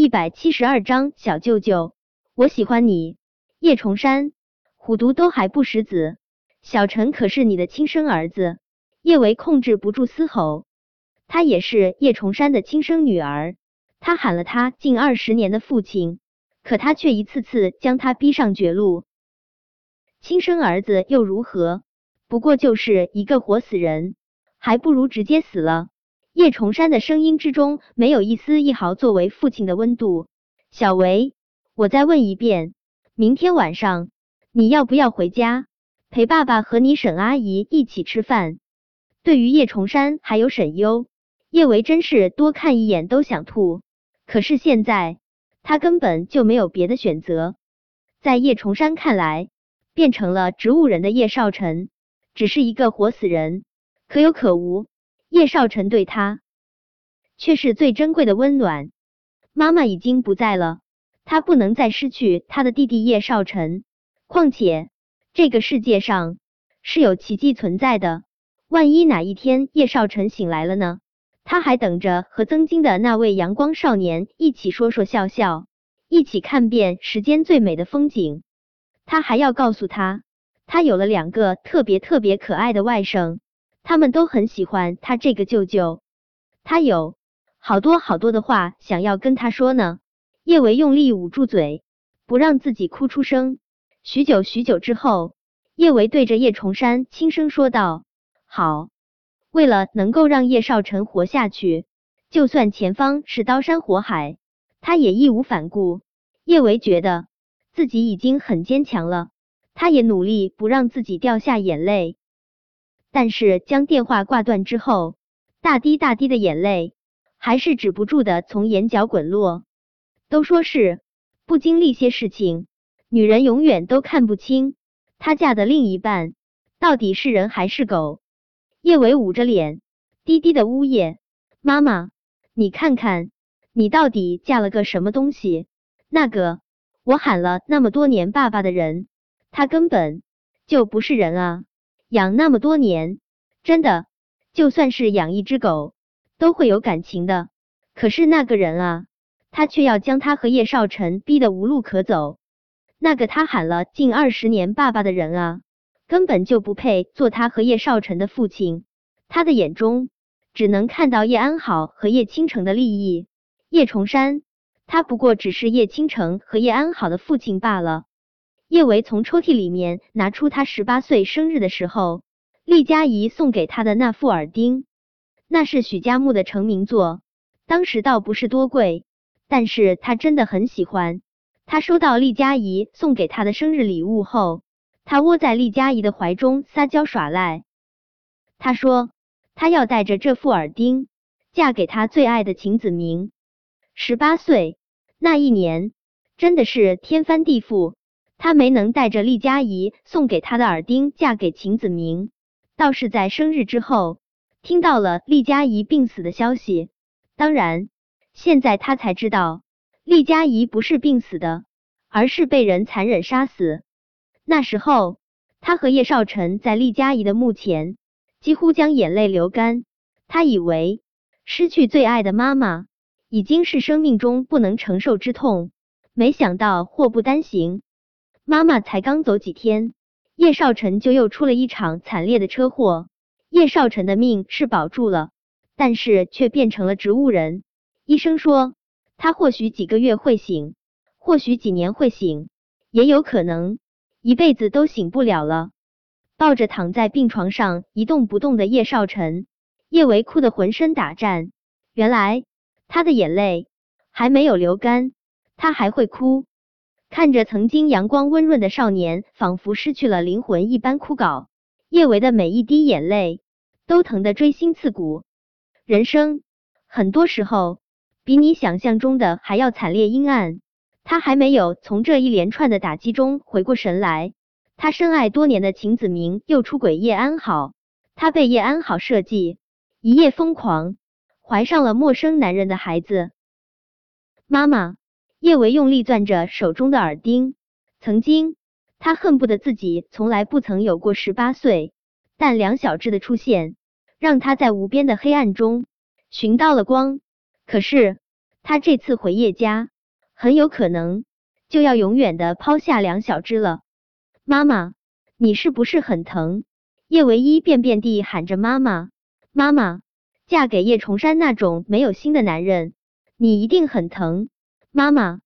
一百七十二章小舅舅，我喜欢你。叶崇山，虎毒都还不食子，小陈可是你的亲生儿子。叶维控制不住嘶吼，他也是叶崇山的亲生女儿。他喊了他近二十年的父亲，可他却一次次将他逼上绝路。亲生儿子又如何？不过就是一个活死人，还不如直接死了。叶崇山的声音之中没有一丝一毫作为父亲的温度。小维，我再问一遍，明天晚上你要不要回家陪爸爸和你沈阿姨一起吃饭？对于叶崇山还有沈优，叶维真是多看一眼都想吐。可是现在他根本就没有别的选择。在叶崇山看来，变成了植物人的叶少晨只是一个活死人，可有可无。叶少晨对他却是最珍贵的温暖。妈妈已经不在了，他不能再失去他的弟弟叶少晨。况且这个世界上是有奇迹存在的，万一哪一天叶少晨醒来了呢？他还等着和曾经的那位阳光少年一起说说笑笑，一起看遍世间最美的风景。他还要告诉他，他有了两个特别特别可爱的外甥。他们都很喜欢他这个舅舅，他有好多好多的话想要跟他说呢。叶维用力捂住嘴，不让自己哭出声。许久许久之后，叶维对着叶崇山轻声说道：“好，为了能够让叶少晨活下去，就算前方是刀山火海，他也义无反顾。”叶维觉得自己已经很坚强了，他也努力不让自己掉下眼泪。但是将电话挂断之后，大滴大滴的眼泪还是止不住的从眼角滚落。都说是不经历些事情，女人永远都看不清她嫁的另一半到底是人还是狗。叶伟捂着脸，低低的呜咽：“妈妈，你看看，你到底嫁了个什么东西？那个我喊了那么多年爸爸的人，他根本就不是人啊！”养那么多年，真的，就算是养一只狗，都会有感情的。可是那个人啊，他却要将他和叶少晨逼得无路可走。那个他喊了近二十年爸爸的人啊，根本就不配做他和叶少晨的父亲。他的眼中只能看到叶安好和叶倾城的利益。叶崇山，他不过只是叶倾城和叶安好的父亲罢了。叶维从抽屉里面拿出他十八岁生日的时候，厉佳怡送给他的那副耳钉，那是许家木的成名作，当时倒不是多贵，但是他真的很喜欢。他收到厉佳怡送给他的生日礼物后，他窝在厉佳怡的怀中撒娇耍赖。他说他要带着这副耳钉嫁给他最爱的秦子明。十八岁那一年，真的是天翻地覆。他没能带着厉佳怡送给他的耳钉嫁给秦子明，倒是在生日之后听到了厉佳怡病死的消息。当然，现在他才知道厉佳怡不是病死的，而是被人残忍杀死。那时候，他和叶少晨在厉佳怡的墓前几乎将眼泪流干。他以为失去最爱的妈妈已经是生命中不能承受之痛，没想到祸不单行。妈妈才刚走几天，叶少晨就又出了一场惨烈的车祸。叶少晨的命是保住了，但是却变成了植物人。医生说他或许几个月会醒，或许几年会醒，也有可能一辈子都醒不了了。抱着躺在病床上一动不动的叶少晨，叶维哭得浑身打颤。原来他的眼泪还没有流干，他还会哭。看着曾经阳光温润的少年，仿佛失去了灵魂一般枯槁，叶维的每一滴眼泪都疼得锥心刺骨。人生很多时候比你想象中的还要惨烈阴暗。他还没有从这一连串的打击中回过神来，他深爱多年的秦子明又出轨叶安好，他被叶安好设计，一夜疯狂，怀上了陌生男人的孩子。妈妈。叶维用力攥着手中的耳钉，曾经他恨不得自己从来不曾有过十八岁，但梁小志的出现让他在无边的黑暗中寻到了光。可是他。这次回叶家，很有可能就要永远的抛下梁小芝了。妈妈，你是不是很疼？叶唯一便遍地喊着妈妈，妈妈，嫁给叶崇山那种没有心的男人，你一定很疼。妈妈，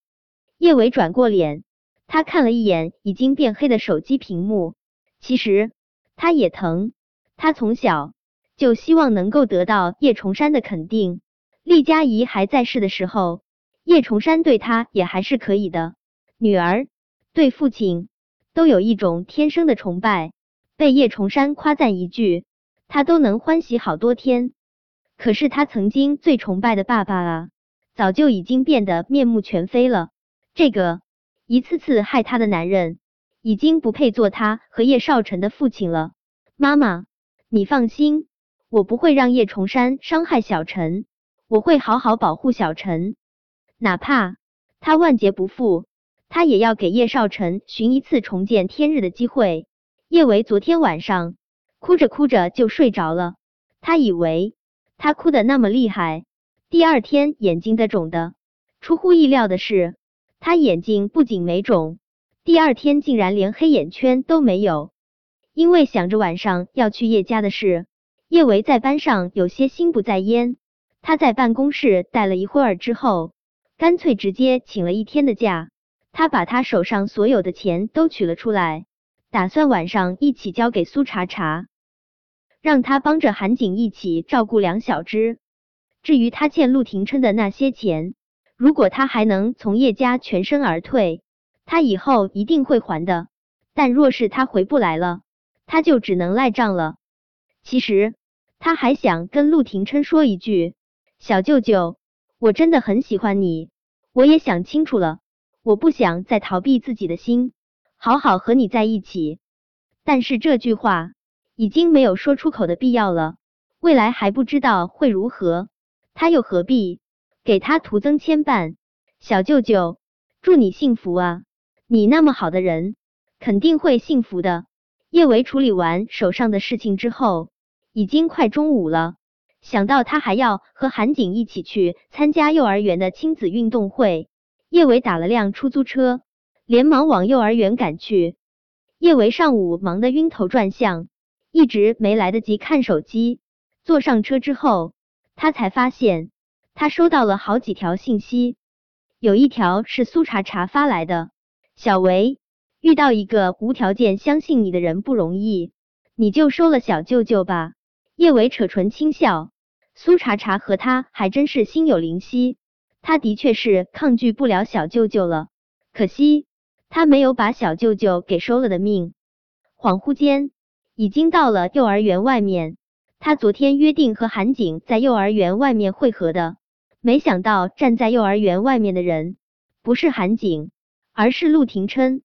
叶伟转过脸，他看了一眼已经变黑的手机屏幕，其实他也疼。他从小就希望能够得到叶崇山的肯定。厉佳怡还在世的时候，叶崇山对他也还是可以的。女儿对父亲都有一种天生的崇拜，被叶崇山夸赞一句，他都能欢喜好多天。可是他曾经最崇拜的爸爸啊，早就已经变得面目全非了。这个一次次害他的男人，已经不配做他和叶少晨的父亲了。妈妈。你放心，我不会让叶崇山伤害小陈，我会好好保护小陈，哪怕他万劫不复，他也要给叶少晨寻一次重见天日的机会。叶维昨天晚上哭着哭着就睡着了，他以为他哭的那么厉害，第二天眼睛的肿的。出乎意料的是，他眼睛不仅没肿，第二天竟然连黑眼圈都没有。因为想着晚上要去叶家的事，叶维在班上有些心不在焉。他在办公室待了一会儿之后，干脆直接请了一天的假。他把他手上所有的钱都取了出来，打算晚上一起交给苏茶茶，让他帮着韩景一起照顾梁小芝。至于他欠陆廷琛的那些钱，如果他还能从叶家全身而退，他以后一定会还的。但若是他回不来了，他就只能赖账了。其实他还想跟陆廷琛说一句：“小舅舅，我真的很喜欢你，我也想清楚了，我不想再逃避自己的心，好好和你在一起。”但是这句话已经没有说出口的必要了。未来还不知道会如何，他又何必给他徒增牵绊？小舅舅，祝你幸福啊！你那么好的人，肯定会幸福的。叶维处理完手上的事情之后，已经快中午了。想到他还要和韩景一起去参加幼儿园的亲子运动会，叶维打了辆出租车，连忙往幼儿园赶去。叶维上午忙得晕头转向，一直没来得及看手机。坐上车之后，他才发现他收到了好几条信息，有一条是苏茶茶发来的，小维。遇到一个无条件相信你的人不容易，你就收了小舅舅吧。叶伟扯唇轻笑，苏茶茶和他还真是心有灵犀，他的确是抗拒不了小舅舅了，可惜他没有把小舅舅给收了的命。恍惚间，已经到了幼儿园外面，他昨天约定和韩景在幼儿园外面会合的，没想到站在幼儿园外面的人不是韩景，而是陆廷琛。